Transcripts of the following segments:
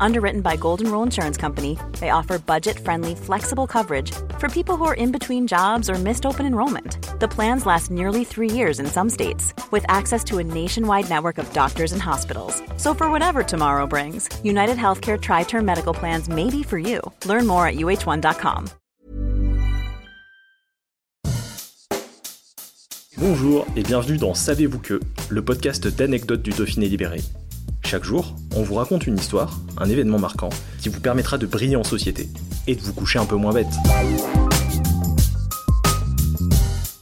Underwritten by Golden Rule Insurance Company, they offer budget friendly, flexible coverage for people who are in between jobs or missed open enrollment. The plans last nearly three years in some states, with access to a nationwide network of doctors and hospitals. So, for whatever tomorrow brings, United Healthcare Tri Term Medical Plans may be for you. Learn more at uh1.com. Bonjour et bienvenue dans Savez-vous que, le podcast d'anecdotes du Dauphiné libéré. Chaque jour, on vous raconte une histoire, un événement marquant, qui vous permettra de briller en société et de vous coucher un peu moins bête.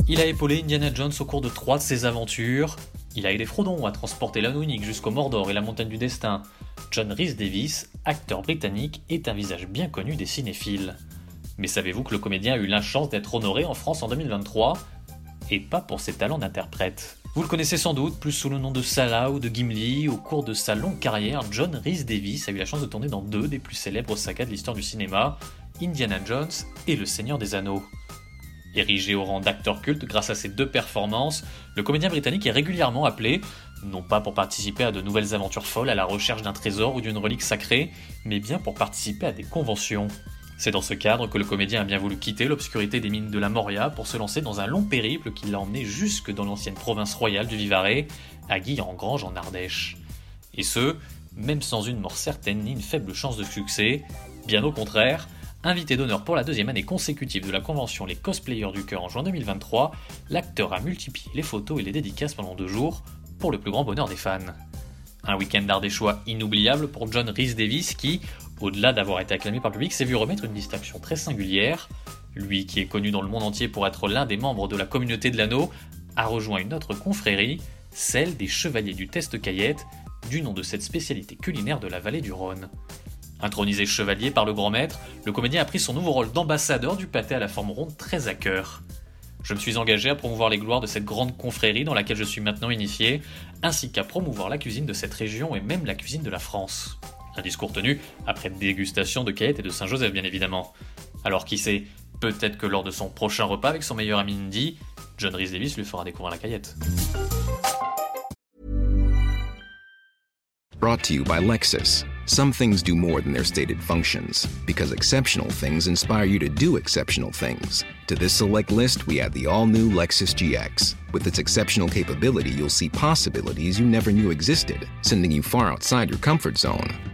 Il a épaulé Indiana Jones au cours de trois de ses aventures. Il a aidé Frodon à transporter l'anneau unique jusqu'au Mordor et la montagne du destin. John Rhys Davis, acteur britannique, est un visage bien connu des cinéphiles. Mais savez-vous que le comédien a eu la chance d'être honoré en France en 2023 Et pas pour ses talents d'interprète. Vous le connaissez sans doute, plus sous le nom de Salah ou de Gimli. Au cours de sa longue carrière, John Rhys Davis a eu la chance de tourner dans deux des plus célèbres sagas de l'histoire du cinéma, Indiana Jones et Le Seigneur des Anneaux. Érigé au rang d'acteur culte grâce à ses deux performances, le comédien britannique est régulièrement appelé, non pas pour participer à de nouvelles aventures folles à la recherche d'un trésor ou d'une relique sacrée, mais bien pour participer à des conventions. C'est dans ce cadre que le comédien a bien voulu quitter l'obscurité des mines de la Moria pour se lancer dans un long périple qui l'a emmené jusque dans l'ancienne province royale du Vivarais, à Guy-en-Grange en Ardèche. Et ce, même sans une mort certaine ni une faible chance de succès, bien au contraire, invité d'honneur pour la deuxième année consécutive de la convention Les Cosplayers du Cœur en juin 2023, l'acteur a multiplié les photos et les dédicaces pendant deux jours, pour le plus grand bonheur des fans. Un week-end d'Ardéchois inoubliable pour John Rhys Davis qui, au-delà d'avoir été acclamé par le public, s'est vu remettre une distinction très singulière. Lui, qui est connu dans le monde entier pour être l'un des membres de la communauté de l'anneau, a rejoint une autre confrérie, celle des Chevaliers du Test Caillette, du nom de cette spécialité culinaire de la vallée du Rhône. Intronisé chevalier par le grand maître, le comédien a pris son nouveau rôle d'ambassadeur du pâté à la forme ronde très à cœur. Je me suis engagé à promouvoir les gloires de cette grande confrérie dans laquelle je suis maintenant initié, ainsi qu'à promouvoir la cuisine de cette région et même la cuisine de la France. Un discours tenu après dégustation de Caillette et de Saint-Joseph, bien évidemment. Alors qui sait, peut-être que lors de son prochain repas avec son meilleur ami Indy, John Rhys Davis lui fera découvrir la Caillette. Brought to you by Lexus. Some things do more than their stated functions, because exceptional things inspire you to do exceptional things. To this select list, we add the all new Lexus GX. With its exceptional capability, you'll see possibilities you never knew existed, sending you far outside your comfort zone.